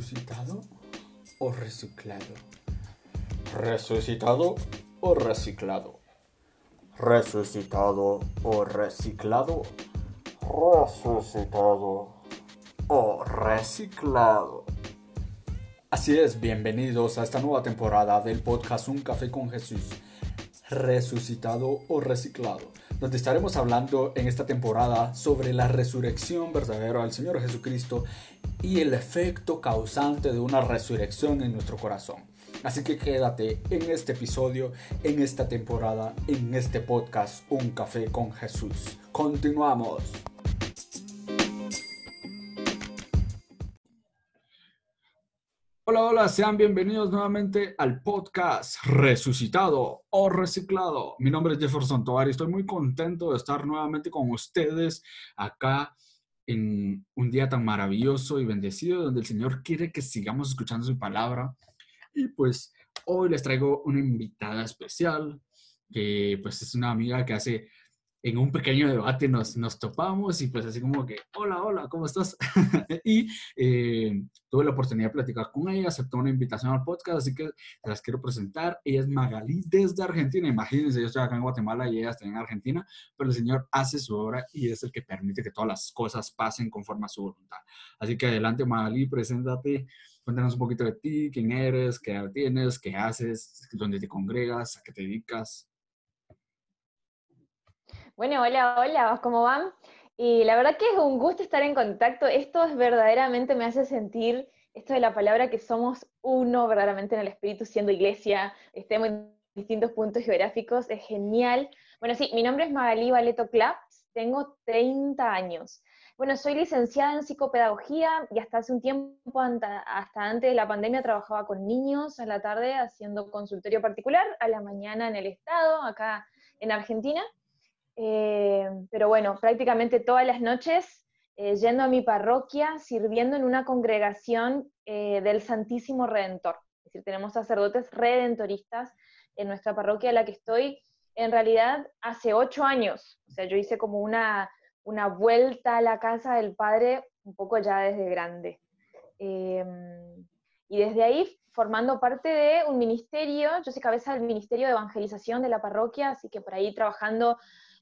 ¿Resucitado o reciclado? ¿Resucitado o reciclado? ¿Resucitado o reciclado? ¿Resucitado o reciclado? Así es, bienvenidos a esta nueva temporada del podcast Un Café con Jesús. ¿Resucitado o reciclado? donde estaremos hablando en esta temporada sobre la resurrección verdadera del Señor Jesucristo y el efecto causante de una resurrección en nuestro corazón. Así que quédate en este episodio, en esta temporada, en este podcast Un Café con Jesús. Continuamos. Hola, hola, sean bienvenidos nuevamente al podcast Resucitado o Reciclado. Mi nombre es Jefferson Tovar y estoy muy contento de estar nuevamente con ustedes acá en un día tan maravilloso y bendecido donde el Señor quiere que sigamos escuchando su palabra. Y pues hoy les traigo una invitada especial que pues es una amiga que hace en un pequeño debate nos, nos topamos y pues así como que, hola, hola, ¿cómo estás? y eh, tuve la oportunidad de platicar con ella, aceptó una invitación al podcast, así que te las quiero presentar. Ella es Magalí desde Argentina, imagínense, yo estoy acá en Guatemala y ella está en Argentina, pero el Señor hace su obra y es el que permite que todas las cosas pasen conforme a su voluntad. Así que adelante Magalí, preséntate, cuéntanos un poquito de ti, quién eres, qué edad tienes, qué haces, dónde te congregas, a qué te dedicas. Bueno, hola, hola, ¿cómo van? Y la verdad que es un gusto estar en contacto. Esto es verdaderamente me hace sentir esto de la palabra que somos uno verdaderamente en el Espíritu siendo iglesia, estemos en distintos puntos geográficos, es genial. Bueno, sí, mi nombre es Magalí Valeto Claps, tengo 30 años. Bueno, soy licenciada en psicopedagogía y hasta hace un tiempo, hasta antes de la pandemia, trabajaba con niños a la tarde haciendo consultorio particular, a la mañana en el Estado, acá en Argentina. Eh, pero bueno, prácticamente todas las noches eh, yendo a mi parroquia, sirviendo en una congregación eh, del Santísimo Redentor. Es decir, tenemos sacerdotes redentoristas en nuestra parroquia a la que estoy en realidad hace ocho años. O sea, yo hice como una, una vuelta a la casa del Padre un poco ya desde grande. y desde ahí formando parte de un ministerio, yo soy cabeza del Ministerio de Evangelización de la parroquia, así que por ahí trabajando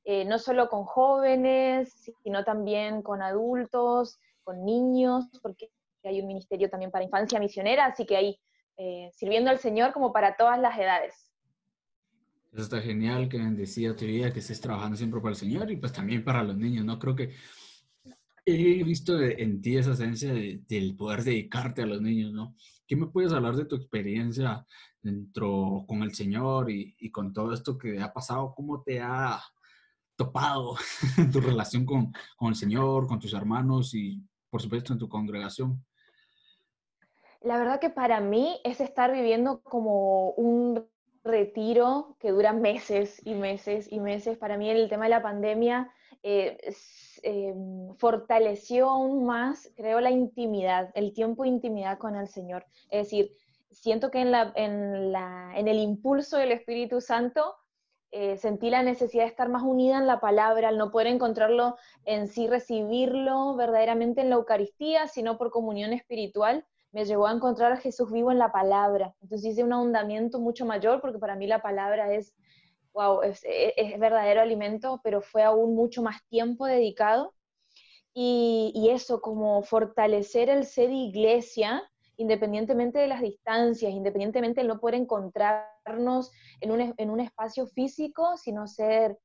eh, no solo con jóvenes, sino también con adultos, con niños, porque hay un ministerio también para infancia misionera, así que ahí eh, sirviendo al Señor como para todas las edades. Eso está genial, que decía tu vida, que estés trabajando siempre para el Señor y pues también para los niños, ¿no? Creo que he visto en ti esa esencia del poder dedicarte a los niños, ¿no? ¿Qué me puedes hablar de tu experiencia dentro con el Señor y, y con todo esto que ha pasado? ¿Cómo te ha topado en tu relación con, con, el Señor, con tus hermanos y, por supuesto, en tu congregación? La verdad que para mí es estar viviendo como un retiro que dura meses y meses y meses. Para mí el tema de la pandemia eh, eh, fortaleció aún más, creo, la intimidad, el tiempo de intimidad con el Señor. Es decir, siento que en, la, en, la, en el impulso del Espíritu Santo eh, sentí la necesidad de estar más unida en la palabra, al no poder encontrarlo en sí, recibirlo verdaderamente en la Eucaristía, sino por comunión espiritual, me llevó a encontrar a Jesús vivo en la palabra. Entonces hice un ahondamiento mucho mayor, porque para mí la palabra es, wow, es, verdadero alimento, pero fue aún mucho más tiempo dedicado. Y, eso, como fortalecer el ser iglesia, independientemente de las distancias, independientemente de no poder en un, espacio físico, sino ser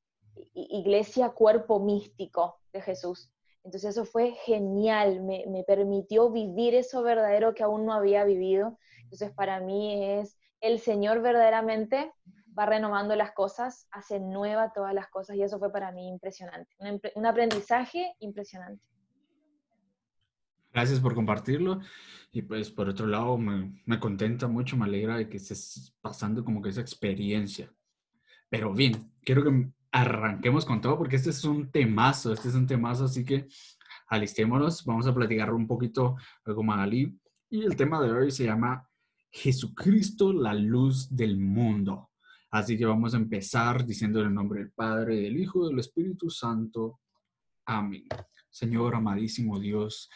iglesia, cuerpo místico de Jesús. Entonces eso fue genial, me, permitió vivir eso verdadero que aún no había vivido. Entonces para mí es el Señor verdaderamente va renovando las cosas, hace nueva todas las cosas y eso fue para mí impresionante, un aprendizaje impresionante. Gracias por compartirlo. Y pues por otro lado, me, me, contenta mucho, me alegra de que estés pasando como que esa experiencia. Pero bien, quiero que arranquemos con todo porque este es un temazo, este es un temazo, así que alistémonos, vamos a platicar un poquito con Magali. Y el tema de hoy se llama Jesucristo, la luz del mundo. Así que vamos a empezar diciendo el nombre del Padre, del Hijo, del Espíritu Santo. Amén. Señor, amadísimo Dios,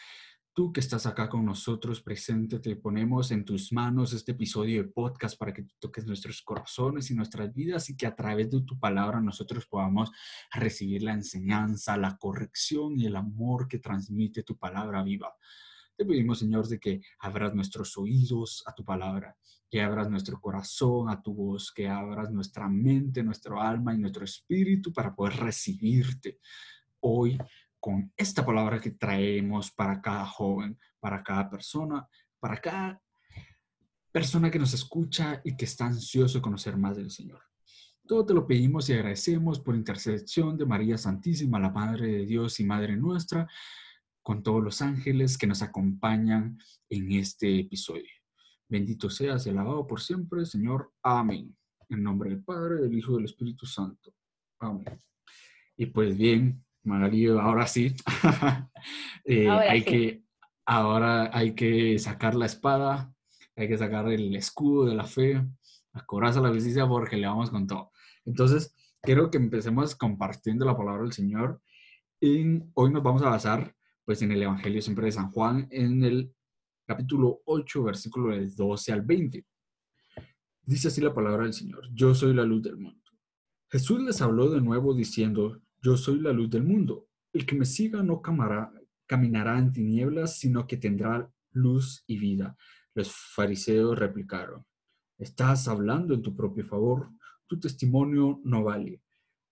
Tú que estás acá con nosotros presente, te ponemos en tus manos este episodio de podcast para que tú toques nuestros corazones y nuestras vidas y que a través de tu palabra nosotros podamos recibir la enseñanza, la corrección y el amor que transmite tu palabra viva. Te pedimos, Señor, de que abras nuestros oídos a tu palabra, que abras nuestro corazón a tu voz, que abras nuestra mente, nuestro alma y nuestro espíritu para poder recibirte hoy con esta palabra que traemos para cada joven, para cada persona, para cada persona que nos escucha y que está ansioso de conocer más del Señor. Todo te lo pedimos y agradecemos por intercesión de María Santísima, la Madre de Dios y Madre nuestra, con todos los ángeles que nos acompañan en este episodio. Bendito seas alabado por siempre, Señor. Amén. En nombre del Padre, del Hijo y del Espíritu Santo. Amén. Y pues bien, Magali, ahora sí. Eh, hay que, ahora hay que sacar la espada, hay que sacar el escudo de la fe, la coraza, la justicia, porque le vamos con todo. Entonces, quiero que empecemos compartiendo la palabra del Señor. Y hoy nos vamos a basar pues en el Evangelio siempre de San Juan, en el capítulo 8, versículo del 12 al 20. Dice así la palabra del Señor, yo soy la luz del mundo. Jesús les habló de nuevo diciendo, yo soy la luz del mundo. El que me siga no caminará en tinieblas, sino que tendrá luz y vida. Los fariseos replicaron, estás hablando en tu propio favor, tu testimonio no vale.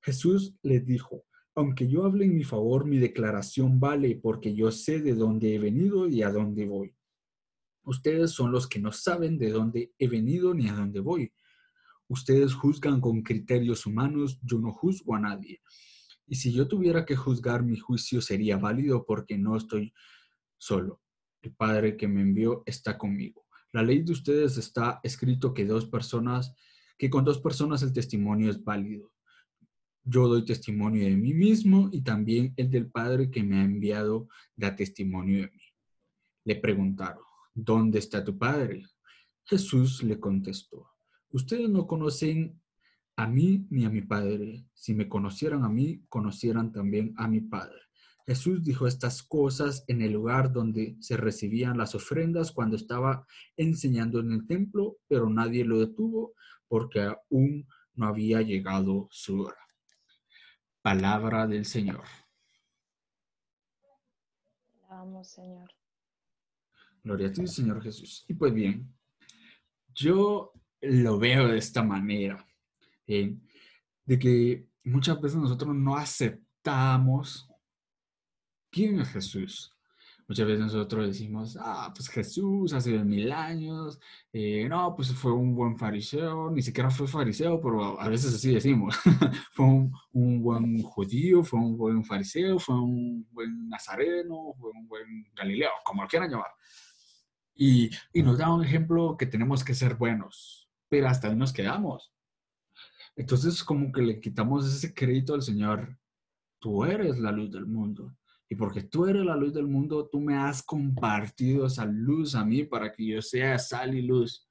Jesús les dijo, aunque yo hable en mi favor, mi declaración vale porque yo sé de dónde he venido y a dónde voy. Ustedes son los que no saben de dónde he venido ni a dónde voy. Ustedes juzgan con criterios humanos, yo no juzgo a nadie. Y si yo tuviera que juzgar, mi juicio sería válido porque no estoy solo. El Padre que me envió está conmigo. La ley de ustedes está escrito que dos personas, que con dos personas el testimonio es válido. Yo doy testimonio de mí mismo y también el del Padre que me ha enviado da testimonio de mí. Le preguntaron, ¿dónde está tu Padre? Jesús le contestó, ustedes no conocen a mí ni a mi Padre. Si me conocieran a mí, conocieran también a mi Padre. Jesús dijo estas cosas en el lugar donde se recibían las ofrendas cuando estaba enseñando en el templo, pero nadie lo detuvo porque aún no había llegado su hora. Palabra del Señor. Vamos, Señor. Gloria a ti, Señor Jesús. Y pues bien, yo lo veo de esta manera. Eh, de que muchas veces nosotros no aceptamos quién es Jesús. Muchas veces nosotros decimos, ah, pues Jesús hace mil años, eh, no, pues fue un buen fariseo, ni siquiera fue fariseo, pero a veces así decimos, fue un, un, buen judío, fue un buen fariseo, fue un buen nazareno, fue un buen galileo, como lo quieran llamar. Y, y nos da un ejemplo que tenemos que ser buenos, pero hasta ahí nos quedamos. Entonces como que le quitamos ese crédito al Señor. Tú eres la luz del mundo. Y porque tú eres la luz del mundo, tú me has compartido esa luz a mí para que yo sea sal y luz.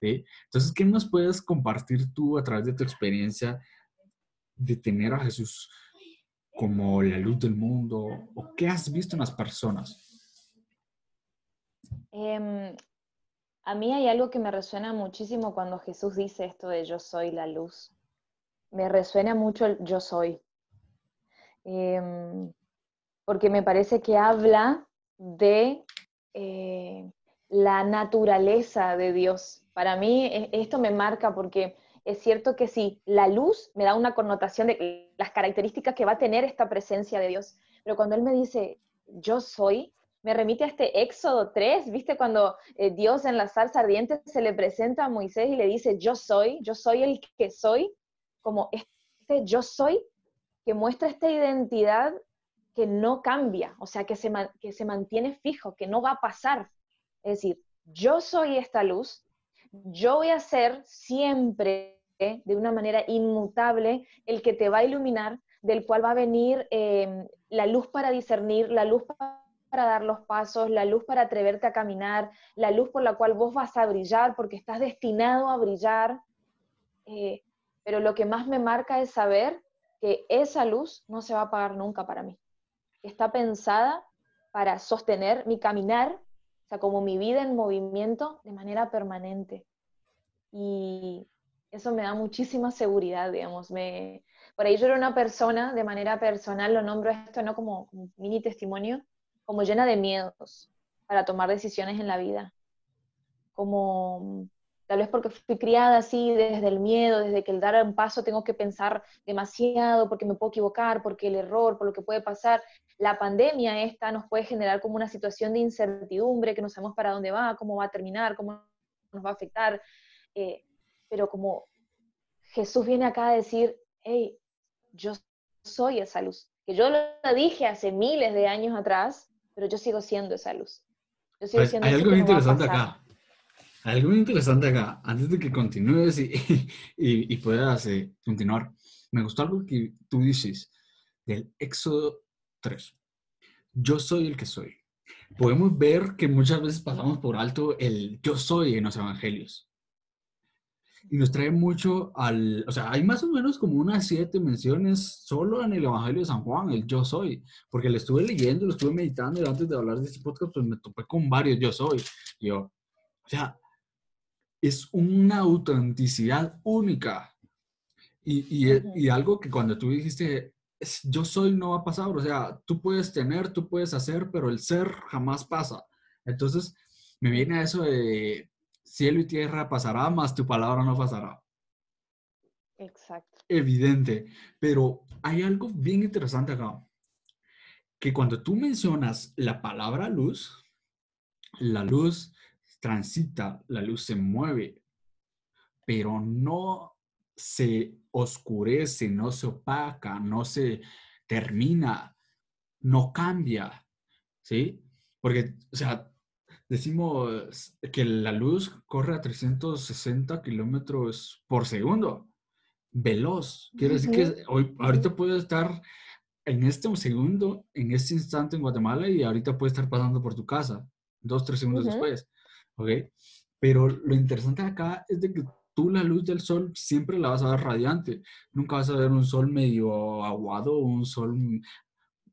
Entonces, ¿qué nos puedes compartir tú a través de tu experiencia de tener a Jesús como la luz del mundo? ¿O qué has visto en las personas? Em, a mí hay algo que me resuena muchísimo cuando Jesús dice esto de yo soy la luz. Me resuena mucho el yo soy. Em, porque me parece que habla de eh, la naturaleza de Dios. Para mí e, esto me marca porque es cierto que sí, la luz me da una connotación de las características que va a tener esta presencia de Dios, pero cuando Él me dice yo soy, me remite a este Éxodo 3, ¿viste? Cuando eh, Dios en la salsa ardiente se le presenta a Moisés y le dice, yo soy, yo soy el que soy, como este yo soy, que muestra esta identidad que no cambia, o sea, que se, que se mantiene fijo, que no va a pasar. Es decir, yo soy esta luz, yo voy a ser siempre de una manera inmutable el que te va a iluminar, del cual va a venir eh, la luz para discernir, la luz para para dar los pasos, la luz para atreverte a caminar, la luz por la cual vos vas a brillar porque estás destinado a brillar. Eh, pero lo que más me marca es saber que esa luz no se va a apagar nunca para mí. Está pensada para sostener mi caminar, o sea, como mi vida en movimiento de manera permanente. Y eso me da muchísima seguridad, digamos. Por ahí yo era una persona, de manera personal, lo nombro esto no como, como mini testimonio, como llena de miedos para tomar decisiones en la vida. Como tal vez porque fui criada así desde el miedo, desde que el dar un paso tengo que pensar demasiado, porque me puedo equivocar, porque el error, por lo que puede pasar. La pandemia esta nos puede generar como una situación de incertidumbre, que no sabemos para dónde va, cómo va a terminar, cómo nos va a afectar. Eh, pero como Jesús viene acá a decir, hey, yo soy esa luz, que yo lo dije hace miles de años atrás, pero yo sigo siendo esa luz. Yo sigo siendo hay algo interesante acá. Algo interesante acá. Antes de que continúes y, y, puedas eh, continuar, me gustó algo que tú dices del Éxodo 3. Yo soy el que soy. Podemos ver que muchas veces pasamos por alto el yo soy en los evangelios y nos trae mucho al, o sea, hay más o menos como unas siete menciones solo en el Evangelio de San Juan, el yo soy, porque lo estuve leyendo, lo estuve meditando y antes de hablar de este podcast, pues me topé con varios yo soy. yo, o sea, es una autenticidad única. Y, y, y algo que cuando tú dijiste, yo soy no va a pasar, o sea, tú puedes tener, tú puedes hacer, pero el ser jamás pasa. Entonces, me viene eso de, cielo y tierra pasará, más tu palabra no pasará. Exacto. Evidente. Pero hay algo bien interesante acá, que cuando tú mencionas la palabra luz, la luz transita, la luz se mueve, pero no se oscurece, no se opaca, no se termina, no cambia, ¿sí? Porque, o sea, decimos que la luz corre a 360 kilómetros por segundo. Veloz. Quiere decir que hoy, ahorita puede estar en este segundo, en este instante en Guatemala y ahorita puede estar pasando por tu casa, dos, tres segundos después. ¿Ok? Pero lo interesante acá es de que tú la luz del sol siempre la vas a ver radiante. Nunca vas a ver un sol medio aguado, un sol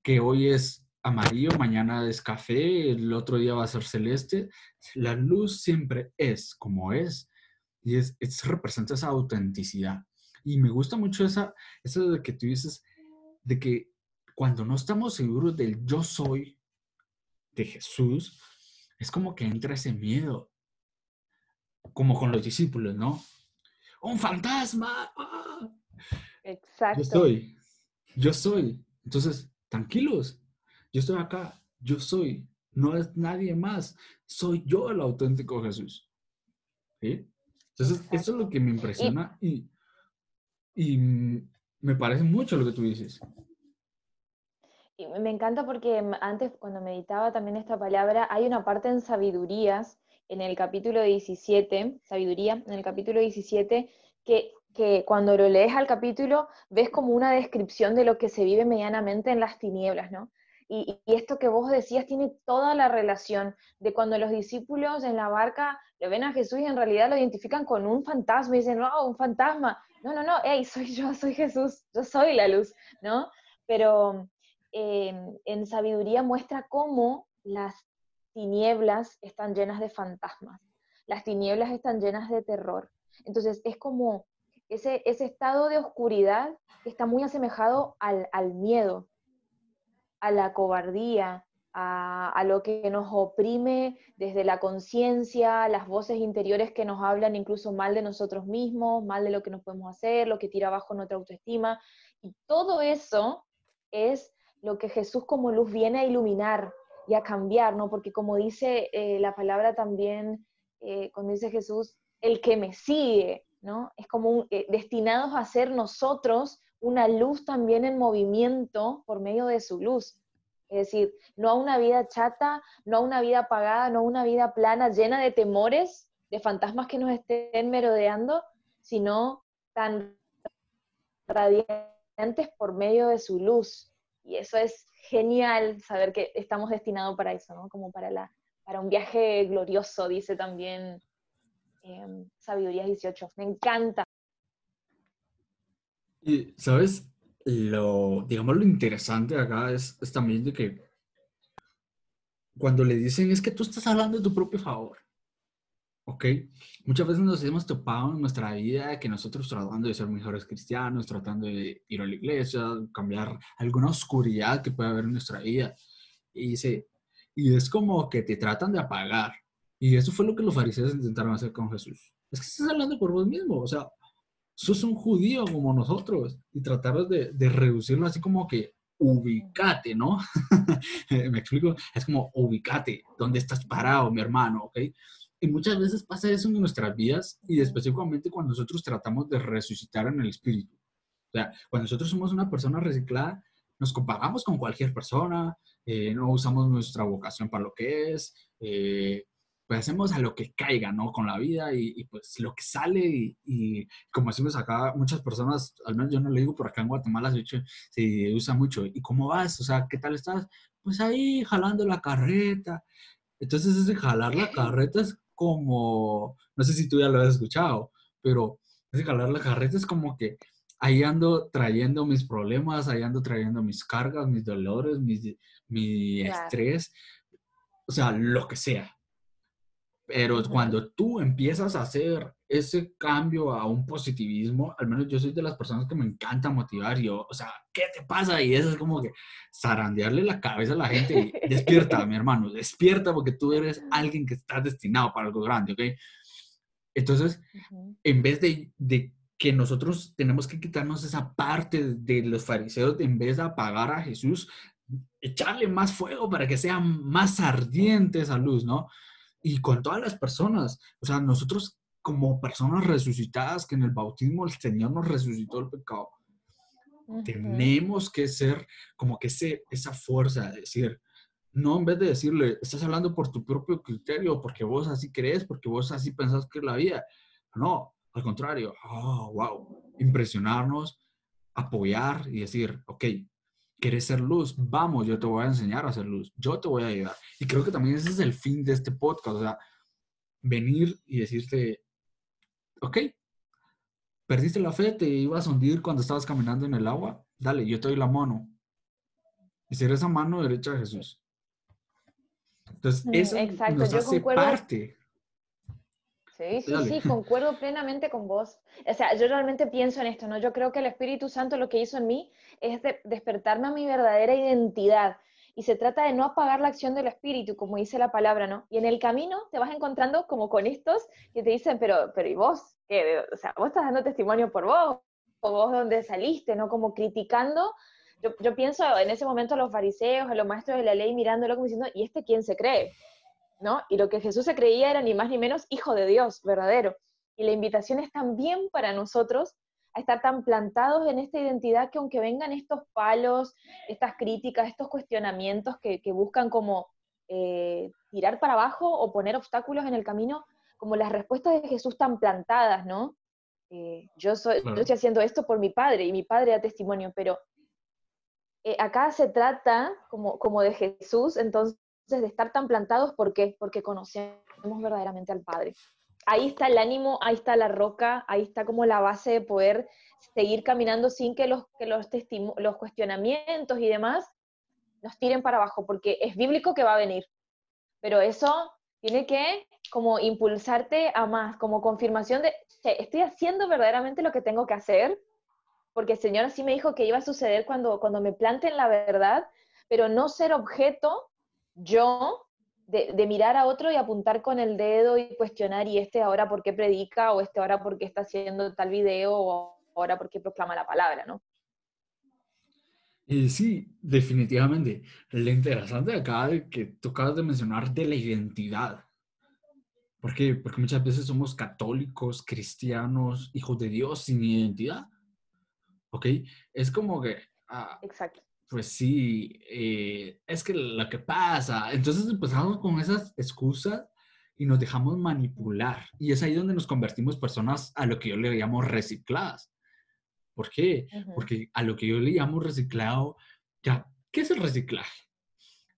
que hoy es amarillo, mañana es café, el otro día va a ser celeste. La luz siempre es como es y es, representa esa autenticidad. Y me gusta mucho esa, eso de que tú dices, de que cuando no estamos seguros del yo soy de Jesús, es como que entra ese miedo, como con los discípulos, ¿no? Un fantasma. Exacto. Yo soy, yo soy. Entonces, tranquilos, yo estoy acá, yo soy, no es nadie más, soy yo el auténtico Jesús. ¿Sí? Entonces, eso es lo que me impresiona y, y me parece mucho lo que tú dices. Y me encanta porque antes, cuando meditaba también esta palabra, hay una parte en sabidurías, en el capítulo 17, sabiduría, en el capítulo 17, que, que cuando lo lees al capítulo ves como una descripción de lo que se vive medianamente en las tinieblas, ¿no? Y, esto que vos decías tiene toda la relación de cuando los discípulos en la barca lo ven a Jesús y en realidad lo identifican con un fantasma y dicen, no, un fantasma. No, no, no, hey, soy yo, soy Jesús, yo soy la luz, ¿no? Pero em, en sabiduría muestra cómo las tinieblas están llenas de fantasmas, las tinieblas están llenas de terror. Entonces es como ese, ese estado de oscuridad que está muy asemejado al, al miedo, a la cobardía, a, lo que nos oprime desde la conciencia, las voces interiores que nos hablan incluso mal de nosotros mismos, mal de lo que nos podemos hacer, lo que tira abajo nuestra autoestima. Y todo eso es lo que Jesús como luz viene a iluminar y a cambiar, ¿no? Porque como dice eh, la palabra también, eh, cuando dice Jesús, el que me sigue, ¿no? Es como eh, destinados a ser nosotros una luz también en movimiento por medio de su luz. Es decir, no a una vida chata, no a una vida apagada, no a una vida plana, llena de temores, de fantasmas que nos estén merodeando, sino tan radiantes por medio de su luz. Y eso es genial saber que estamos destinados para eso, ¿no? Como para, la, para un viaje glorioso, dice también eh, Sabiduría 18. Me encanta. Y, ¿sabes? Lo, digamos, lo interesante acá es, también de que cuando le dicen es que tú estás hablando de tu propio favor. ¿Ok? Muchas veces nos hemos topado en nuestra vida que nosotros tratando de ser mejores cristianos, tratando de ir a la iglesia, cambiar alguna oscuridad que puede haber en nuestra vida. Y dice, y es como que te tratan de apagar. Y eso fue lo que los fariseos intentaron hacer con Jesús. Es que estás hablando por vos mismo, o sea, sos un judío como nosotros y trataros de, de reducirlo así como que ubicate, ¿no? Me explico, es como ubicate, ¿dónde estás parado, mi hermano? ¿Ok? Y muchas veces pasa eso en nuestras vidas y específicamente cuando nosotros tratamos de resucitar en el espíritu. O sea, cuando nosotros somos una persona reciclada, nos comparamos con cualquier persona, eh, no usamos nuestra vocación para lo que es, eh, pues hacemos a lo que caiga, ¿no? Con la vida y, pues lo que sale y, como decimos acá, muchas personas, al menos yo no le digo, por acá en Guatemala se, se usa mucho. ¿Y cómo vas? O sea, ¿qué tal estás? Pues ahí jalando la carreta. Entonces ese jalar la carreta es como, no sé si tú ya lo has escuchado, pero ese jalar la carreta es como que ahí ando trayendo mis problemas, ahí ando trayendo mis cargas, mis dolores, mi estrés, o sea, lo que sea. Pero cuando tú empiezas a hacer ese cambio a un positivismo, al menos yo soy de las personas que me encanta motivar. Yo, o sea, ¿qué te pasa? Y eso es como que zarandearle la cabeza a la gente y despierta, mi hermano, despierta porque tú eres alguien que está destinado para algo grande, ¿ok? Entonces, en vez de, de, que nosotros tenemos que quitarnos esa parte de los fariseos, en vez de apagar a Jesús, echarle más fuego para que sea más ardiente esa luz, ¿no? Y con todas las personas. O sea, nosotros como personas resucitadas, que en el bautismo el Señor nos resucitó el pecado, tenemos que ser como que ese, esa fuerza de decir, no en vez de decirle, estás hablando por tu propio criterio, porque vos así crees, porque vos así pensás que es la vida. No, al contrario, oh, wow, impresionarnos, apoyar y decir, ok, ¿Quieres ser luz? Vamos, yo te voy a enseñar a ser luz. Yo te voy a ayudar. Y creo que también ese es el fin de este podcast. O sea, venir y decirte, ok, perdiste la fe, te ibas a hundir cuando estabas caminando en el agua. Dale, yo te doy la mano. Y ser esa mano derecha de Jesús. Entonces, eso nos hace parte Sí, sí, sí, concuerdo plenamente con vos. O sea, yo realmente pienso en esto, ¿no? Yo creo que el Espíritu Santo lo que hizo en mí es despertarme a mi verdadera identidad. Y se trata de no apagar la acción del Espíritu, como dice la palabra, ¿no? Y en el camino te vas encontrando como con estos que te dicen, pero, pero ¿y vos? ¿Qué? O sea, vos estás dando testimonio por vos, o vos dónde saliste, ¿no? Como criticando. Yo, yo pienso en ese momento a los fariseos, a los maestros de la ley, mirándolo como diciendo, ¿y este quién se cree? ¿No? Y lo que Jesús se creía era ni más ni menos hijo de Dios, verdadero. Y la invitación es también para nosotros a estar tan plantados en esta identidad que aunque vengan estos palos, estas críticas, estos cuestionamientos que, buscan como eh, tirar para abajo o poner obstáculos en el camino, como las respuestas de Jesús tan plantadas, ¿no? Eh, yo, soy, estoy haciendo esto por mi padre y mi padre da testimonio, pero eh, acá se trata como, como de Jesús, entonces de estar tan plantados, ¿por qué? Porque conocemos verdaderamente al Padre. Ahí está el ánimo, ahí está la roca, ahí está como la base de poder seguir caminando sin que los, que los cuestionamientos y demás nos tiren para abajo, porque es bíblico que va a venir. Pero eso tiene que como impulsarte a más, como confirmación de, estoy haciendo verdaderamente lo que tengo que hacer, porque el Señor así me dijo que iba a suceder cuando, cuando me planten la verdad, pero no ser objeto yo de, mirar a otro y apuntar con el dedo y cuestionar, y este ahora por qué predica, o este ahora por qué está haciendo tal video, o ahora por qué proclama la palabra, ¿no? Y sí, definitivamente. Lo interesante acá de que tú acabas de mencionar de la identidad. ¿Por qué? Porque muchas veces somos católicos, cristianos, hijos de Dios sin identidad. ¿Ok? Es como que... Ah, Exacto pues sí, eh, es que lo que pasa. Entonces empezamos con esas excusas y nos dejamos manipular. Y es ahí donde nos convertimos personas a lo que yo le llamo recicladas. ¿Por qué? Porque a lo que yo le llamo reciclado, ya, ¿qué es el reciclaje?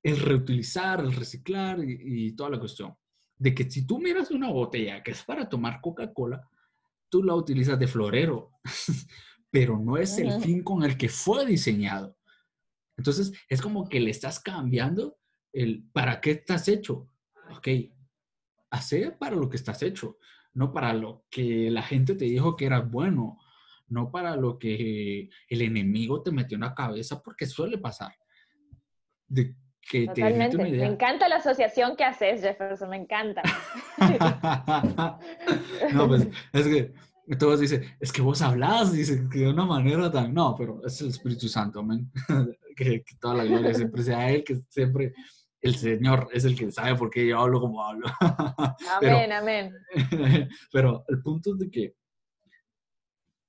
El reutilizar, el reciclar y, toda la cuestión. De que si tú miras una botella que es para tomar Coca-Cola, tú la utilizas de florero, pero no es el fin con el que fue diseñado. Entonces, es como que le estás cambiando el ¿para qué estás hecho? Ok, hacer para lo que estás hecho, no para lo que la gente te dijo que eras bueno, no para lo que el enemigo te metió en la cabeza, porque suele pasar. De que Totalmente. Me encanta la asociación que haces, Jefferson, me encanta. no, pues es que todos dicen, es que vos hablás, dice, de una manera tan... No, pero es el Espíritu Santo, amén. que, que, toda la gloria siempre sea a Él, que siempre el Señor es el que sabe por qué yo hablo como hablo. amén, amén. Pero el punto es de que,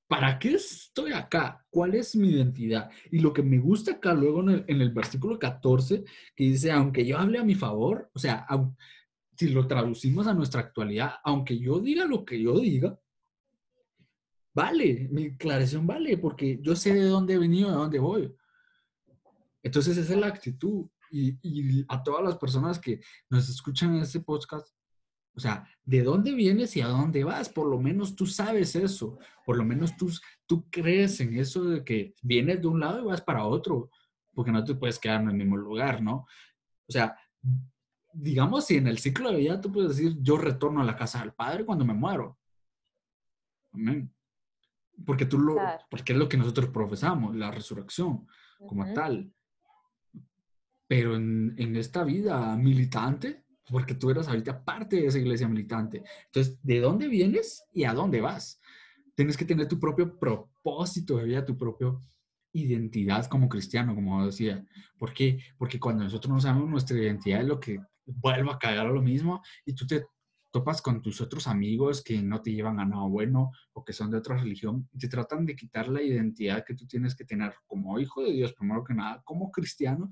¿para qué estoy acá? ¿Cuál es mi identidad? Y lo que me gusta acá luego en el, en el versículo 14, que dice, aunque yo hable a mi favor, o sea, si lo traducimos a nuestra actualidad, aunque yo diga lo que yo diga, vale, mi declaración vale, porque yo sé de dónde he venido, de dónde voy. Entonces esa es la actitud. Y, y, a todas las personas que nos escuchan en este podcast, o sea, ¿de dónde vienes y a dónde vas? Por lo menos tú sabes eso. Por lo menos tú, tú crees en eso de que vienes de un lado y vas para otro, porque no te puedes quedar en el mismo lugar, ¿no? O sea, digamos, si en el ciclo de vida tú puedes decir, yo retorno a la casa del Padre cuando me muero. Amén. Porque tú lo, porque es lo que nosotros profesamos, la resurrección como tal. Pero en, en, esta vida militante, porque tú eras ahorita parte de esa iglesia militante. Entonces, ¿de dónde vienes y a dónde vas? Tienes que tener tu propio propósito de vida, tu propia identidad como cristiano, como decía. ¿Por qué? Porque cuando nosotros no sabemos nuestra identidad es lo que vuelve a caer a lo mismo y tú te topas con tus otros amigos que no te llevan a nada bueno o que son de otra religión y te tratan de quitar la identidad que tú tienes que tener como hijo de Dios, primero que nada, como cristiano,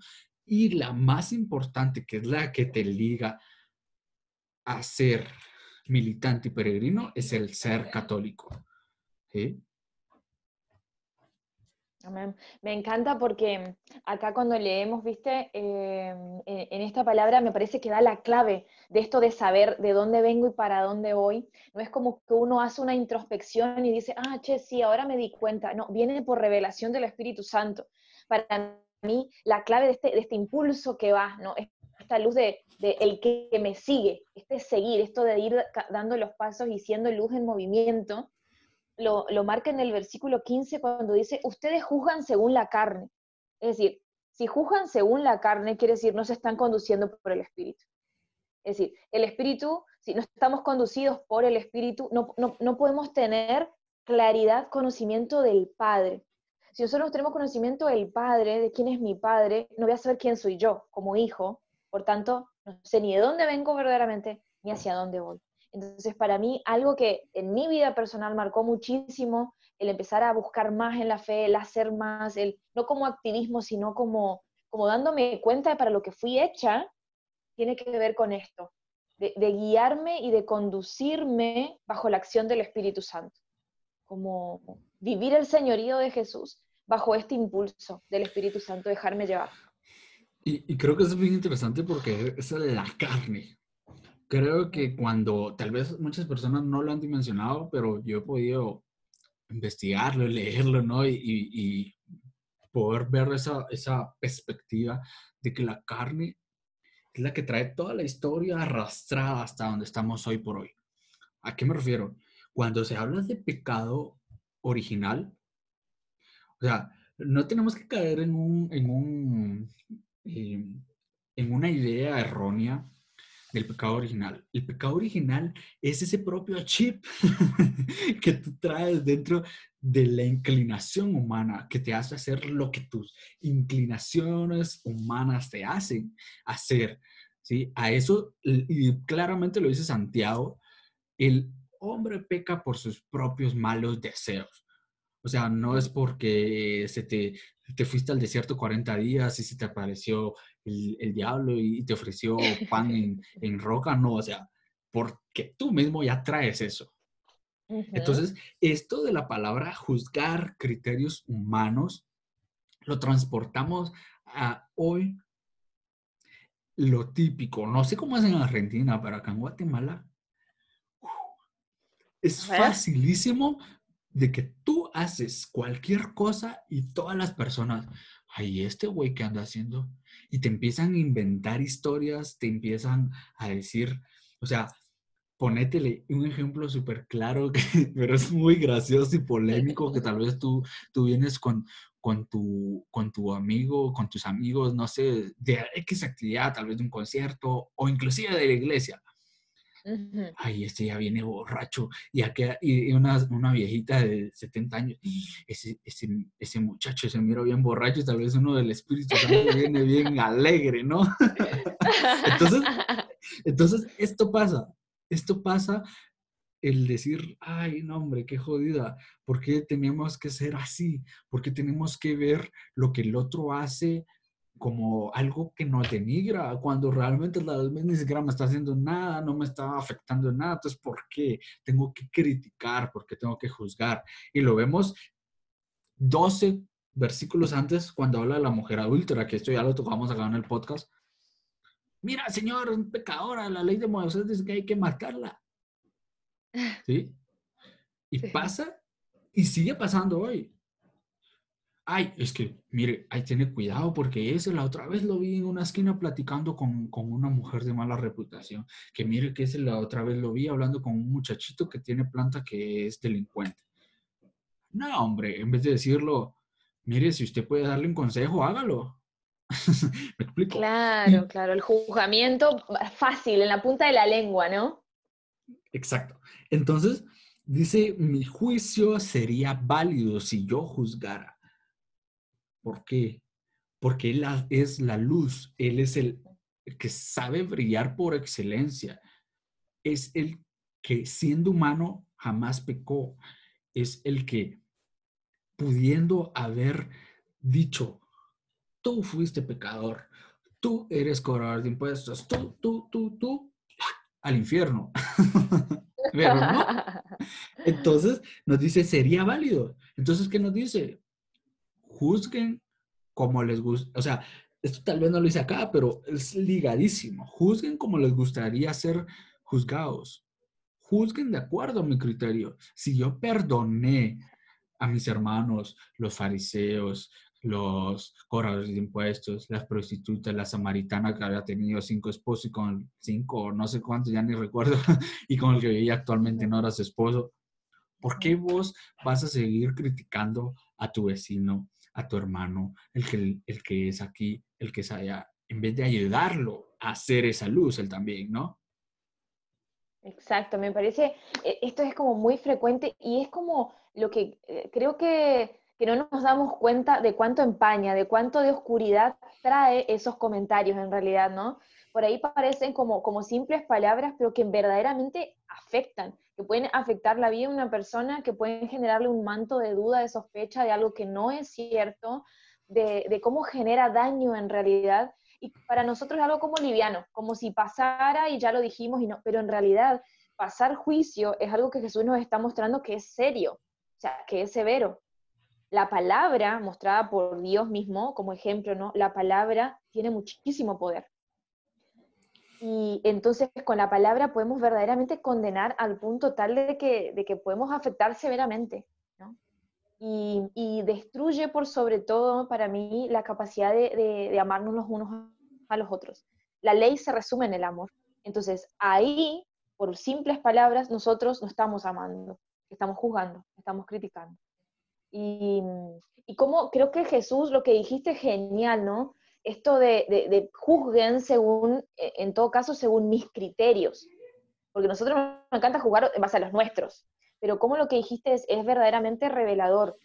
y la más importante, que es la que te liga a ser militante y peregrino, es el ser católico. ¿Sí? Me encanta porque acá cuando leemos, viste, em, en esta palabra me parece que da la clave de esto de saber de dónde vengo y para dónde voy. No es como que uno hace una introspección y dice, ah, che, sí, ahora me di cuenta. No, viene por revelación del Espíritu Santo. Para mí, la clave de este, de este impulso que va, ¿no? Esta luz de, el que me sigue, este seguir, esto de ir dando los pasos y siendo luz en movimiento lo, marca en el versículo 15 cuando dice, ustedes juzgan según la carne. Es decir, si juzgan según la carne, quiere decir no se están conduciendo por el Espíritu. Es decir, el Espíritu, si no estamos conducidos por el Espíritu, no, no podemos tener claridad, conocimiento del Padre. Si nosotros tenemos conocimiento del Padre, de quién es mi Padre, no voy a saber quién soy yo como hijo, por tanto, no sé ni de dónde vengo verdaderamente, ni hacia dónde voy. Entonces, para mí, algo que en mi vida personal marcó muchísimo, el empezar a buscar más en la fe, el hacer más, el, no como activismo, sino como, como dándome cuenta de para lo que fui hecha, tiene que ver con esto, de, guiarme y de conducirme bajo la acción del Espíritu Santo, como vivir el señorío de Jesús bajo este impulso del Espíritu Santo, dejarme llevar. Y, y creo que es bien interesante porque es la carne, creo que cuando tal vez muchas personas no lo han dimensionado, pero yo he podido investigarlo, leerlo, ¿no? Y, y, poder ver esa, esa perspectiva de que la carne es la que trae toda la historia arrastrada hasta donde estamos hoy por hoy. ¿A qué me refiero? Cuando se habla de pecado original, o sea, no tenemos que caer en un, en un, eh, en una idea errónea del pecado original. El pecado original es ese propio chip que tú traes dentro de la inclinación humana que te hace hacer lo que tus inclinaciones humanas te hacen hacer. ¿sí? A eso, y claramente lo dice Santiago, el hombre peca por sus propios malos deseos. O sea, no es porque se te, te fuiste al desierto 40 días y se te apareció el, diablo y te ofreció pan en, roca, no, o sea, porque tú mismo ya traes eso. Entonces, esto de la palabra juzgar criterios humanos, lo transportamos a hoy lo típico. No sé cómo es en Argentina, pero acá en Guatemala es facilísimo de que tú haces cualquier cosa y todas las personas, ay, este güey que anda haciendo. Y te empiezan a inventar historias, te empiezan a decir, o sea, ponétele un ejemplo súper claro, pero es muy gracioso y polémico, que tal vez tú, tú vienes con, con, tu, con tu amigo, con tus amigos, no sé, de X actividad, tal vez de un concierto o inclusive de la iglesia. Ay, este ya viene borracho. Y, aquí, y una, una viejita de 70 años, ese, ese, ese, muchacho se mira bien borracho y tal vez uno del Espíritu Santo viene bien alegre, ¿no? entonces, entonces, esto pasa. Esto pasa el decir, ay, no, hombre, qué jodida, ¿por qué tenemos que ser así? ¿Por qué tenemos que ver lo que el otro hace como algo que nos denigra, cuando realmente la ni siquiera me está haciendo nada, no me está afectando en nada? Entonces, ¿por qué tengo que criticar? ¿Por qué tengo que juzgar? Y lo vemos 12 versículos antes cuando habla de la mujer adúltera, que esto ya lo tocamos acá en el podcast. Mira, señor, pecadora, la ley de Moisés dice que hay que matarla. ¿Sí? Y pasa y sigue pasando hoy. Ay, es que, mire, hay tiene cuidado porque ese la otra vez lo vi en una esquina platicando con, con, una mujer de mala reputación. Que mire que ese la otra vez lo vi hablando con un muchachito que tiene planta que es delincuente. No, hombre, en vez de decirlo, mire, si usted puede darle un consejo, hágalo. ¿Me explico? Claro, claro, el juzgamiento fácil, en la punta de la lengua, ¿no? Exacto. Entonces, dice, mi juicio sería válido si yo juzgara. ¿Por qué? Porque Él es la luz, Él es el que sabe brillar por excelencia. Es el que siendo humano jamás pecó. Es el que pudiendo haber dicho, tú fuiste pecador, tú eres cobrador de impuestos, tú, tú, tú, tú, al infierno. Pero no. Entonces nos dice, sería válido. Entonces, ¿qué nos dice? Juzguen como les gusta. O sea, esto tal vez no lo hice acá, pero es ligadísimo. Juzguen como les gustaría ser juzgados. Juzguen de acuerdo a mi criterio. Si yo perdoné a mis hermanos, los fariseos, los cobradores de impuestos, las prostitutas, la samaritana que había tenido cinco esposos y con cinco, no sé cuántos, ya ni recuerdo, y con el que vivía actualmente no era su esposo. ¿Por qué vos vas a seguir criticando a tu vecino, a tu hermano, el que, el que es aquí, el que es allá, en vez de ayudarlo a hacer esa luz, él también, ¿no? Exacto, me parece, e, esto es como muy frecuente y es como lo que eh, creo que que no nos damos cuenta de cuánto empaña, de cuánto de oscuridad trae esos comentarios en realidad, ¿no? Por ahí parecen como, simples palabras, pero que verdaderamente afectan, que pueden afectar la vida de una persona, que pueden generarle un manto de duda, de sospecha de algo que no es cierto, de, de cómo genera daño en realidad. Y para nosotros es algo como liviano, como si pasara y ya lo dijimos, y no, pero en realidad pasar juicio es algo que Jesús nos está mostrando que es serio, o sea, que es severo, la palabra mostrada por Dios mismo como ejemplo, ¿no? La palabra tiene muchísimo poder. Y entonces con la palabra podemos verdaderamente condenar al punto tal de que, de que podemos afectar severamente, ¿no? Y, destruye por sobre todo para mí la capacidad de, de amarnos los unos a los otros. La ley se resume en el amor. Entonces ahí, por simples palabras, nosotros no estamos amando, estamos juzgando, estamos criticando. Y, y como creo que Jesús, lo que dijiste genial, ¿no? Esto de, juzguen según, e, en todo caso, según mis criterios. Porque nosotros nos encanta jugar en base a los nuestros. Pero como lo que dijiste es, es verdaderamente revelador.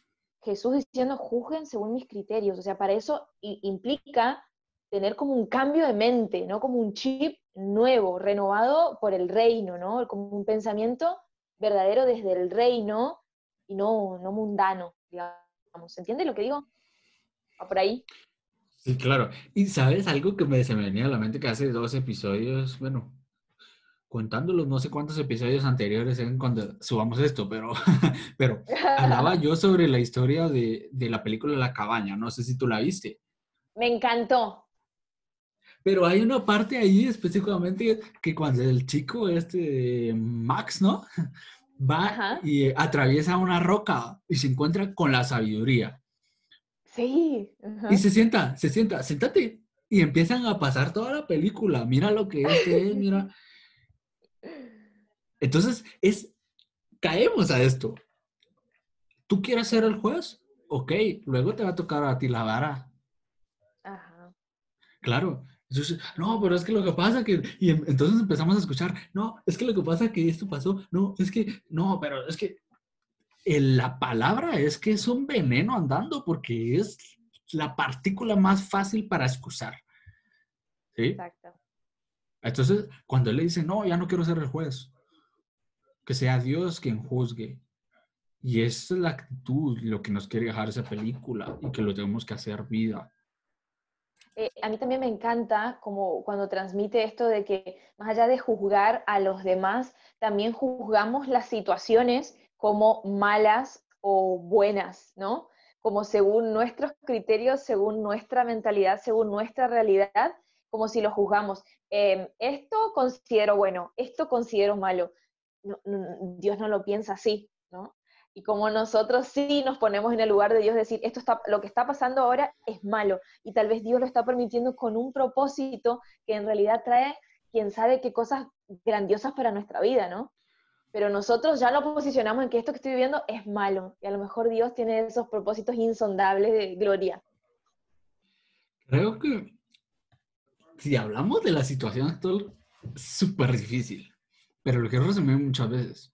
Jesús diciendo, juzguen según mis criterios. O sea, para eso implica tener como un cambio de mente, ¿no? Como un chip nuevo, renovado por el reino, ¿no? Como un pensamiento verdadero desde el reino y no, no mundano, digamos. ¿Se entiende lo que digo? ¿Va por ahí? Sí, claro. Y sabes algo que me, se me venía a la mente que hace dos episodios, bueno, contándolos no sé cuántos episodios anteriores en cuando subamos esto, pero, pero hablaba yo sobre la historia de, de la película La Cabaña, no sé si tú la viste. Me encantó. Pero hay una parte ahí específicamente que cuando el chico, este Max, ¿no? va y atraviesa una roca y se encuentra con la sabiduría. Sí. Y se sienta, se sienta, siéntate. Y empiezan a pasar toda la película. Mira lo que es, que mira. Entonces, es, caemos a esto. ¿Tú quieres ser el juez? Ok, luego te va a tocar a ti la vara. Ajá. Claro. Entonces, no, pero es que lo que pasa que... Y em, entonces empezamos a escuchar, no, es que lo que pasa que esto pasó, no, es que, no, pero es que la palabra es que es un veneno andando porque es la partícula más fácil para excusar. ¿Sí? Exacto. Entonces, cuando él le dice, no, ya no quiero ser el juez, que sea Dios quien juzgue. Y esa es la actitud, lo que nos quiere dejar esa película y que lo tenemos que hacer vida. Eh, a mí también me encanta como cuando transmite esto de que más allá de juzgar a los demás, también juzgamos las situaciones como malas o buenas, ¿no? Como según nuestros criterios, según nuestra mentalidad, según nuestra realidad, como si lo juzgamos. Em, esto considero bueno, esto considero malo. Dios no lo piensa así, ¿no? Y como nosotros sí nos ponemos en el lugar de Dios, decir, esto está, lo que está pasando ahora es malo, y tal vez Dios lo está permitiendo con un propósito que en realidad trae, quién sabe qué cosas grandiosas para nuestra vida, ¿no? Pero nosotros ya lo posicionamos en que esto que estoy viviendo es malo, y a lo mejor Dios tiene esos propósitos insondables de gloria. Creo que si hablamos de la situación actual, súper difícil, pero lo quiero resumir muchas veces.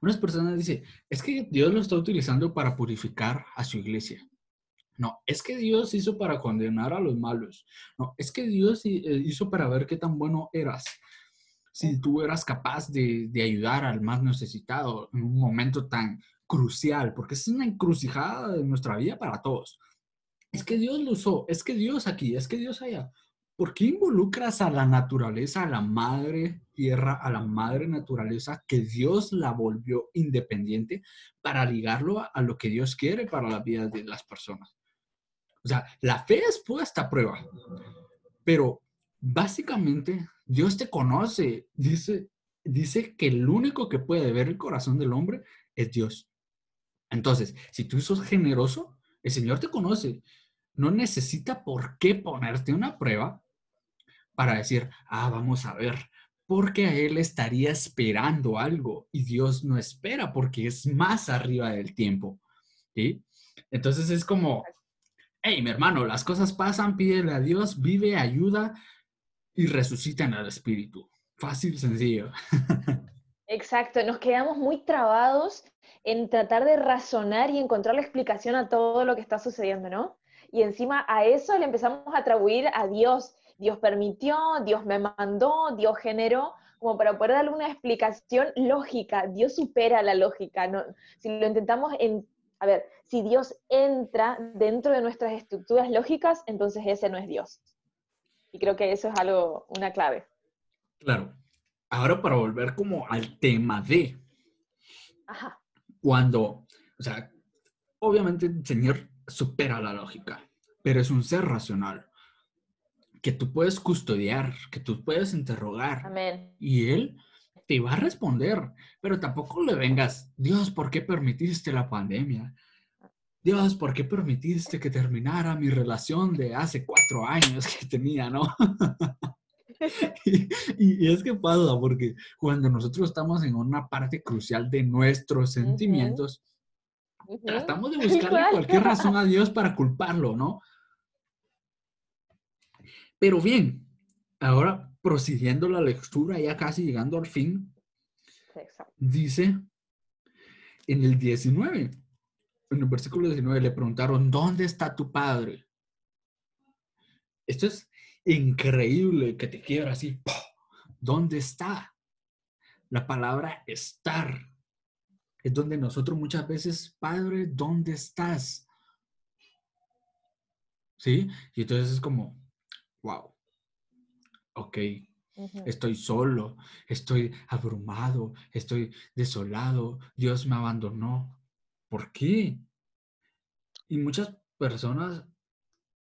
Unas personas dicen, es que Dios lo está utilizando para purificar a su iglesia. No, es que Dios hizo para condenar a los malos. No, es que Dios eh, hizo para ver qué tan bueno eras si tú eras capaz de, ayudar al más necesitado en un momento tan crucial, porque es una encrucijada de nuestra vida para todos. Es que Dios lo usó, es que Dios aquí, es que Dios allá. ¿Por qué involucras a la naturaleza, a la madre tierra, a la madre naturaleza, que Dios la volvió independiente para ligarlo a, lo que Dios quiere para la vida de las personas? O sea, la fe es puesta a prueba, pero básicamente Dios te conoce. Dice, dice que el único que puede ver el corazón del hombre es Dios. Entonces, si tú sos generoso, el Señor te conoce. No necesita por qué ponerte una prueba para decir, ah, vamos a ver, porque a Él estaría esperando algo y Dios no espera porque es más arriba del tiempo. ¿sí? Entonces es como, hey, mi hermano, las cosas pasan, pídele a Dios, vive, ayuda, y resucitan al espíritu. Fácil, sencillo. Exacto, nos quedamos muy trabados en tratar de razonar y encontrar la explicación a todo lo que está sucediendo, ¿no? Y encima a eso le empezamos a atribuir a Dios. Dios permitió, Dios me mandó, Dios generó, como para poder darle una explicación lógica. Dios supera la lógica. Si lo intentamos en, a ver, si Dios entra dentro de nuestras estructuras lógicas, entonces ese no es Dios. Y creo que eso es algo, una clave. Claro. Ahora para volver como al tema de... Ajá. Cuando, o sea, obviamente el Señor supera la lógica, pero es un ser racional que tú puedes custodiar, que tú puedes interrogar. Amén. Y Él te va a responder, pero tampoco le vengas, Dios, ¿por qué permitiste la pandemia? Dios, ¿por qué permitiste que terminara mi relación de hace cuatro años que tenía, no? y, es que pasa, porque cuando nosotros estamos en una parte crucial de nuestros sentimientos, tratamos de buscarle cualquier razón a Dios para culparlo, ¿no? Pero bien, ahora prosiguiendo la lectura, ya casi llegando al fin, dice en el 19 en el versículo 19 le preguntaron, ¿dónde está tu padre? Esto es increíble que te quiera así. ¿Dónde está? La palabra estar es donde nosotros muchas veces, Padre, ¿dónde estás? ¿Sí? Y entonces es como, wow, ok, estoy solo, estoy abrumado, estoy desolado, Dios me abandonó. ¿Por qué? Y muchas personas,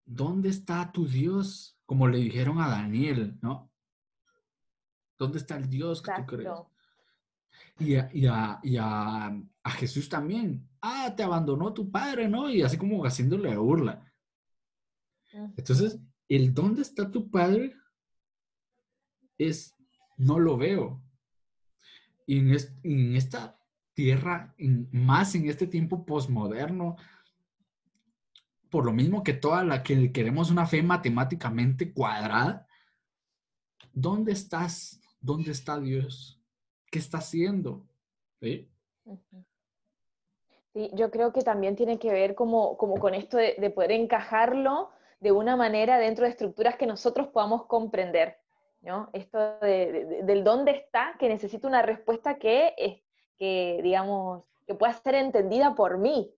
¿dónde está tu Dios? Como le dijeron a Daniel, ¿no? ¿Dónde está el Dios que tú crees? Y, a, y, a, Jesús también. Ah, te abandonó tu padre, ¿no? Y así como haciéndole burla. Entonces, el dónde está tu padre es, no lo veo. Y en, esta tierra, más en este tiempo posmoderno, por lo mismo que toda la que queremos una fe matemáticamente cuadrada, ¿dónde estás? ¿Dónde está Dios? ¿Qué está haciendo? ¿Sí? yo creo que también tiene que ver como, como con esto de, poder encajarlo de una manera dentro de estructuras que nosotros podamos comprender. ¿no? Esto del dónde está, que necesita una respuesta que, que, digamos, que pueda ser entendida por mí.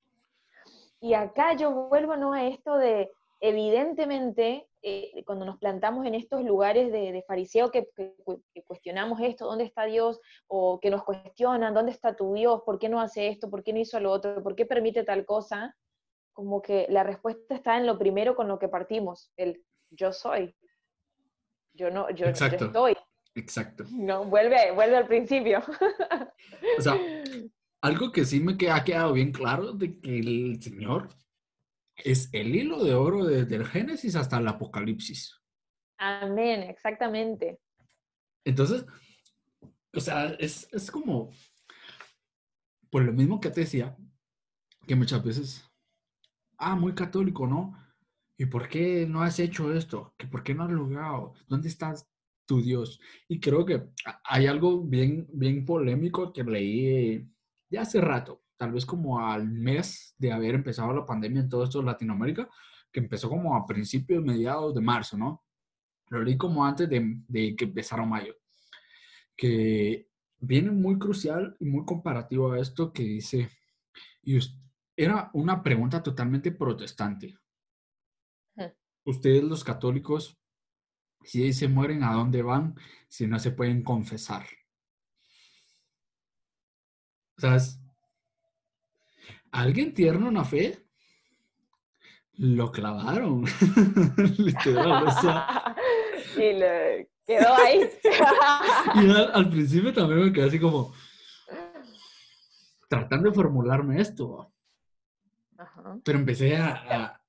Y acá yo vuelvo ¿no? a esto de, evidentemente, eh, cuando nos plantamos en estos lugares de, fariseo que, cuestionamos esto, ¿dónde está Dios? O que nos cuestionan, ¿dónde está tu Dios? ¿Por qué no hace esto? ¿Por qué no hizo lo otro? ¿Por qué permite tal cosa? Como que la respuesta está en lo primero con lo que partimos, el yo soy. Yo no, yo, estoy. Exacto. No, vuelve, vuelve al principio. O sea, algo que sí me ha quedado bien claro de que el Señor es el hilo de oro desde el Génesis hasta el Apocalipsis. Amén, exactamente. Entonces, o sea, es, como, por lo mismo que te decía, que muchas veces, ah, muy católico, ¿no? ¿Y por qué no has hecho esto? ¿Que ¿Por qué no has logrado? ¿Dónde está tu Dios? Y creo que hay algo bien, bien polémico que leí ya hace rato tal vez como al mes de haber empezado la pandemia en todo esto de Latinoamérica, que empezó como a principios, mediados de marzo, ¿no? Lo leí como antes de, de que empezara mayo, que viene muy crucial y muy comparativo a esto que dice, y era una pregunta totalmente protestante. Ustedes los católicos, si se mueren, ¿a dónde van si no se pueden confesar? ¿Sabes? alguien tierno una fe, lo clavaron. Literal, y le quedó ahí. y al, principio también me quedé así como tratando de formularme esto. Pero empecé a,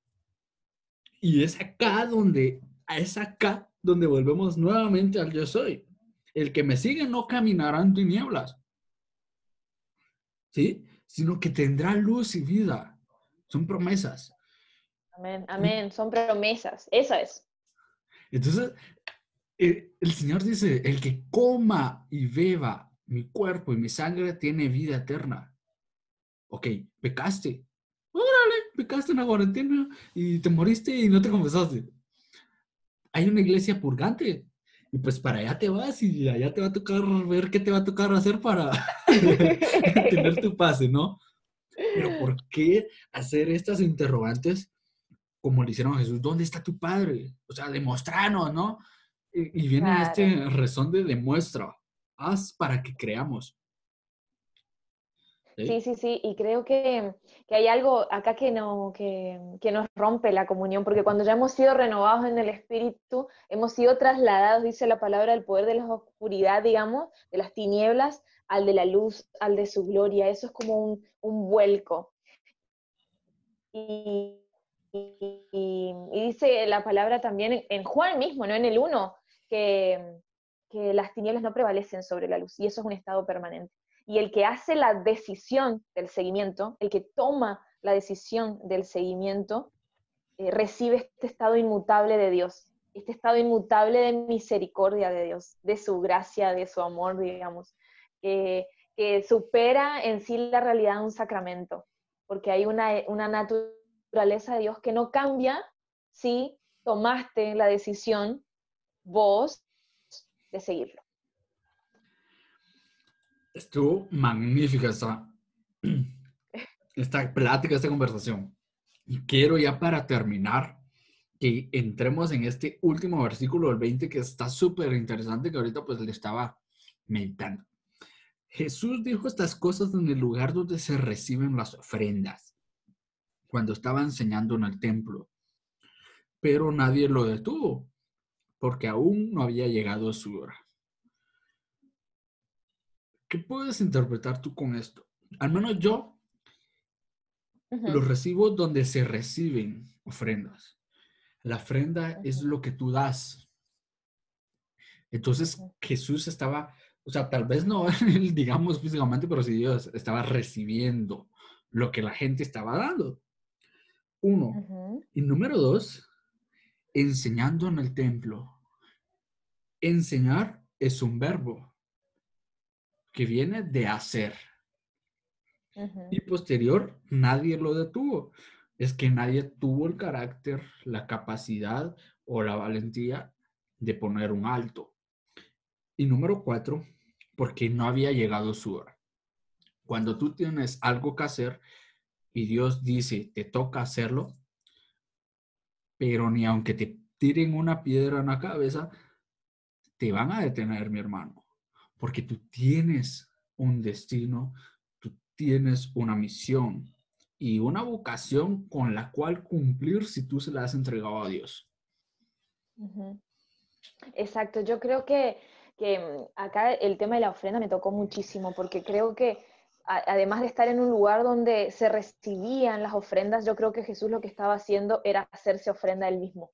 Y es acá donde, es acá donde volvemos nuevamente al yo soy. El que me sigue no caminará en tinieblas. ¿Sí? sino que tendrá luz y vida. Son promesas. Amén, amén, son promesas, eso es. Entonces, el, el, Señor dice, el que coma y beba mi cuerpo y mi sangre tiene vida eterna. Ok, pecaste. Órale, pecaste en la cuarentena y te moriste y no te confesaste. Hay una iglesia purgante. Y pues para allá te vas y allá te va a tocar ver qué te va a tocar hacer para tener tu pase, ¿no? Pero ¿por qué hacer estas interrogantes como le hicieron a Jesús? ¿Dónde está tu padre? O sea, demostranos, ¿no? Y, viene este razón de demuestra. Haz para que creamos. ¿Sí? sí, sí, y creo que, hay algo acá que, no, que, nos rompe la comunión, porque cuando ya hemos sido renovados en el Espíritu, hemos sido trasladados, dice la palabra, del poder de la oscuridad, digamos, de las tinieblas, al de la luz, al de su gloria. Eso es como un, vuelco. Y, dice la palabra también en Juan mismo, no en el 1, que, que las tinieblas no prevalecen sobre la luz, y eso es un estado permanente y el que hace la decisión del seguimiento, el que toma la decisión del seguimiento, eh, recibe este estado inmutable de Dios, este estado inmutable de misericordia de Dios, de su gracia, de su amor, digamos, que supera en sí la realidad de un sacramento, porque hay una, una naturaleza de Dios que no cambia si tomaste la decisión vos de seguirlo. Estuvo magnífica esta, esta plática, esta conversación. Y quiero ya para terminar que entremos en este último versículo del 20 que está súper interesante que ahorita pues le estaba meditando. Jesús dijo estas cosas en el lugar donde se reciben las ofrendas, cuando estaba enseñando en el templo. Pero nadie lo detuvo, porque aún no había llegado su hora. ¿Qué puedes interpretar tú con esto? Al menos yo lo recibo donde se reciben ofrendas. La ofrenda es lo que tú das. Entonces Jesús estaba, o sea, tal vez no, digamos físicamente, pero sí Dios estaba recibiendo lo que la gente estaba dando. Uno. Y número dos, enseñando en el templo. Enseñar es un verbo que viene de hacer. Y posterior, nadie lo detuvo. Es que nadie tuvo el carácter, la capacidad o la valentía de poner un alto. Y número cuatro, porque no había llegado su hora. Cuando tú tienes algo que hacer y Dios dice, te toca hacerlo, pero ni aunque te tiren una piedra en la cabeza, te van a detener, mi hermano, porque tú tienes un destino, tú tienes una misión y una vocación con la cual cumplir si tú se la has entregado a Dios. Exacto, yo creo que, que mm, acá el tema de la ofrenda me tocó muchísimo porque creo que además de estar en un lugar donde se recibían las ofrendas, yo creo que Jesús lo que estaba haciendo era hacerse ofrenda él mismo.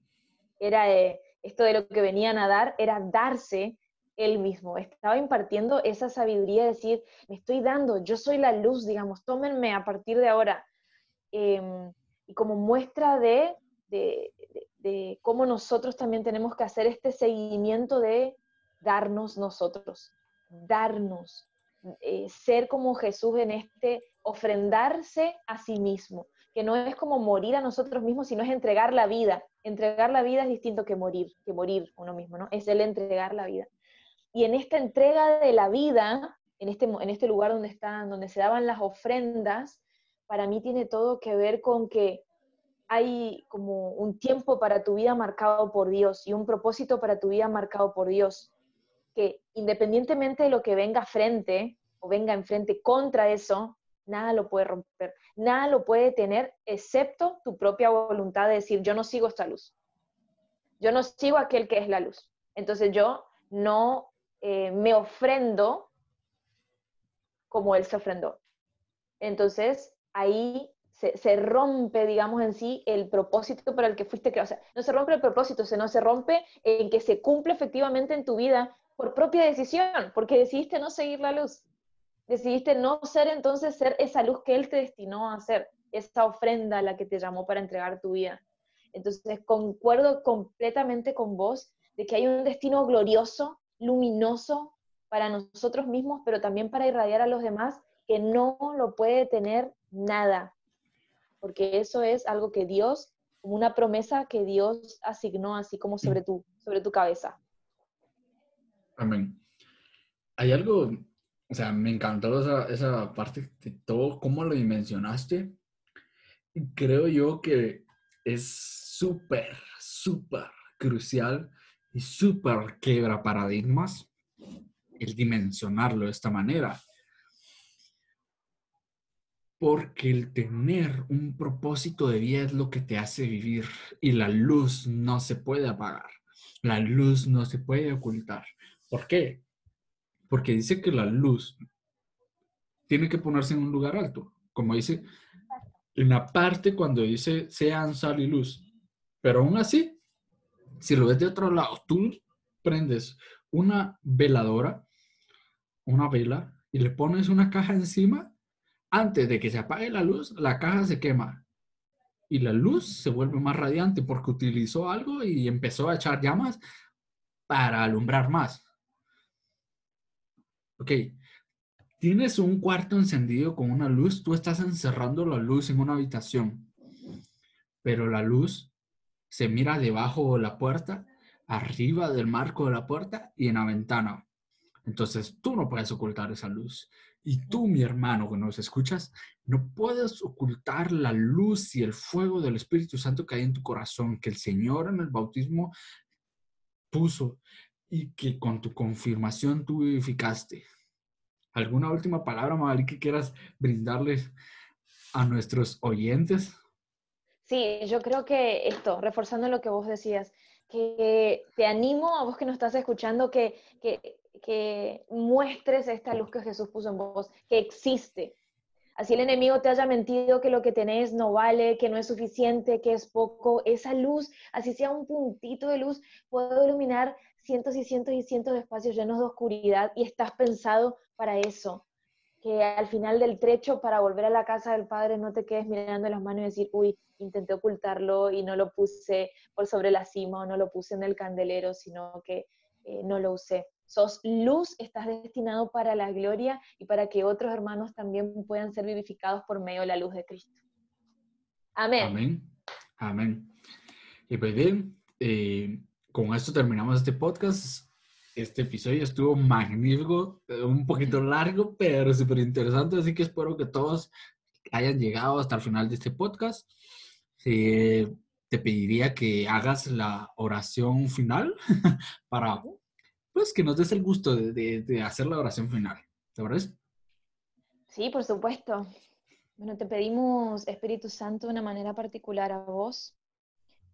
Era eh, esto de lo que venían a dar, era darse él mismo. Estaba impartiendo esa sabiduría de decir, me estoy dando, yo soy la luz, digamos, tómenme a partir de ahora. Em, y como muestra de, de, cómo nosotros también tenemos que hacer este seguimiento de darnos nosotros, darnos, eh, ser como Jesús en este ofrendarse a sí mismo, que no es como morir a nosotros mismos, sino es entregar la vida. Entregar la vida es distinto que morir, que morir uno mismo, ¿no? Es el entregar la vida. Y en esta entrega de la vida, en este, en este lugar donde están, donde se daban las ofrendas, para mí tiene todo que ver con que hay como un tiempo para tu vida marcado por Dios y un propósito para tu vida marcado por Dios, que independientemente de lo que venga frente o venga enfrente contra eso, nada lo puede romper, nada lo puede tener excepto tu propia voluntad de decir, yo no sigo esta luz, yo no sigo aquel que es la luz. Entonces yo no eh, me ofrendo como Él se ofrendó. Entonces, ahí se, rompe, digamos, en sí el propósito para el que fuiste creado. O sea, no se rompe el propósito, sino se rompe en que se cumple efectivamente en tu vida por propia decisión, porque decidiste no seguir la luz. Decidiste no ser entonces ser esa luz que Él te destinó a ser, esa ofrenda a la que te llamó para entregar tu vida. Entonces, concuerdo completamente con vos de que hay un destino glorioso luminoso para nosotros mismos, pero también para irradiar a los demás, que no lo puede tener nada, porque eso es algo que Dios, como una promesa que Dios asignó así como sobre tu, sobre tu cabeza. Amén. Hay algo, o sea, me encantó esa, esa parte de todo, cómo lo dimensionaste. Creo yo que es súper, súper crucial y súper quebra paradigmas el dimensionarlo de esta manera. Porque el tener un propósito de vida es lo que te hace vivir y la luz no se puede apagar. La luz no se puede ocultar. ¿Por qué? Porque dice que la luz tiene que ponerse en un lugar alto. Como dice en la parte cuando dice sean sal y luz. Pero aún así, si lo ves de otro lado, tú prendes una veladora, una vela, y le pones una caja encima, antes de que se apague la luz, la caja se quema. Y la luz se vuelve más radiante porque utilizó algo y empezó a echar llamas para alumbrar más. Ok, tienes un cuarto encendido con una luz, tú estás encerrando la luz en una habitación, pero la luz se mira debajo de la puerta, arriba del marco de la puerta y en la ventana. Entonces tú no puedes ocultar esa luz. Y tú, mi hermano, que nos escuchas, no puedes ocultar la luz y el fuego del Espíritu Santo que hay en tu corazón, que el Señor en el bautismo puso y que con tu confirmación tú vivificaste. ¿Alguna última palabra, Magali, que quieras brindarles a nuestros oyentes? Sí, yo creo que esto, reforzando lo que vos decías, que te animo a vos que nos estás escuchando que, que, muestres esta luz que Jesús puso en vos, que existe. Así el enemigo te haya mentido que lo que tenés no vale, que no es suficiente, que es poco, esa luz, así sea un puntito de luz, puede iluminar cientos y cientos y cientos de espacios llenos de oscuridad y estás pensado para eso. Que al final del trecho, para volver a la casa del Padre, no te quedes mirando las manos y decir, uy, intenté ocultarlo y no lo puse por sobre la cima o no lo puse en el candelero, sino que eh, no lo usé sos luz, estás destinado para la gloria y para que otros hermanos también puedan ser vivificados por medio de la luz de Cristo. Amén. Amén. Y pues bien, eh, con esto terminamos este podcast. Este episodio estuvo magnífico, eh, un poquito largo, pero súper interesante, así que espero que todos hayan llegado hasta el final de este podcast. Te pediría que hagas la oración final para pues que nos des el gusto de, hacer la oración final. ¿Te parece? Sí, por supuesto. Bueno, te pedimos, Espíritu Santo, de una manera particular a vos,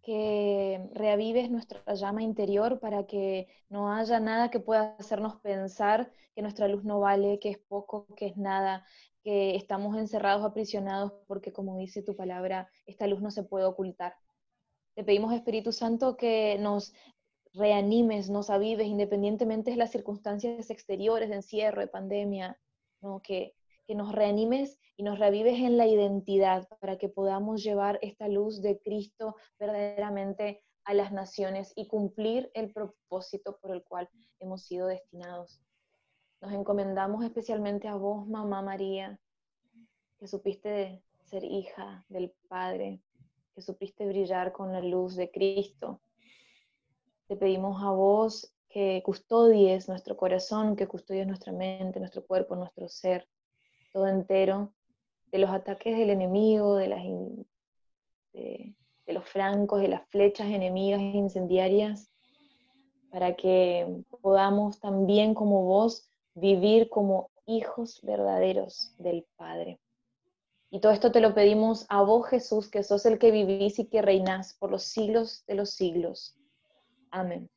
que reavives nuestra llama interior para que no haya nada que pueda hacernos pensar que nuestra luz no vale, que es poco, que es nada, que estamos encerrados, aprisionados, porque como dice tu palabra, esta luz no se puede ocultar. Te pedimos, Espíritu Santo, que nos reanimes, nos avives, independientemente de las circunstancias exteriores, de encierro, de pandemia, ¿no? que, que nos reanimes y nos revives en la identidad para que podamos llevar esta luz de Cristo verdaderamente a las naciones y cumplir el propósito por el cual hemos sido destinados. Nos encomendamos especialmente a vos, Mamá María, que supiste ser hija del Padre, que supiste brillar con la luz de Cristo, te pedimos a vos que custodies nuestro corazón, que custodies nuestra mente, nuestro cuerpo, nuestro ser, todo entero, de los ataques del enemigo, de, las de, los francos, de las flechas enemigas incendiarias, para que podamos también como vos vivir como hijos verdaderos del Padre. Y todo esto te lo pedimos a vos, Jesús, que sos el que vivís y que reinás por los siglos de los siglos. Amén.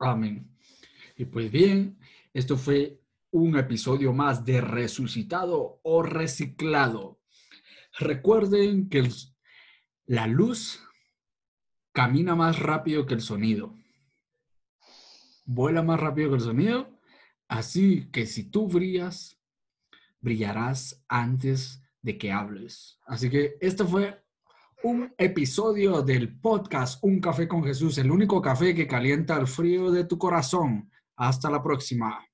Amén. Y pues bien, esto fue un episodio más de Resucitado o Reciclado. Recuerden que la luz camina más rápido que el sonido. Vuela más rápido que el sonido. Así que si tú brillas, brillarás antes de que hables. Así que esto fue un episodio del podcast Un Café con Jesús, el único café que calienta el frío de tu corazón. Hasta la próxima.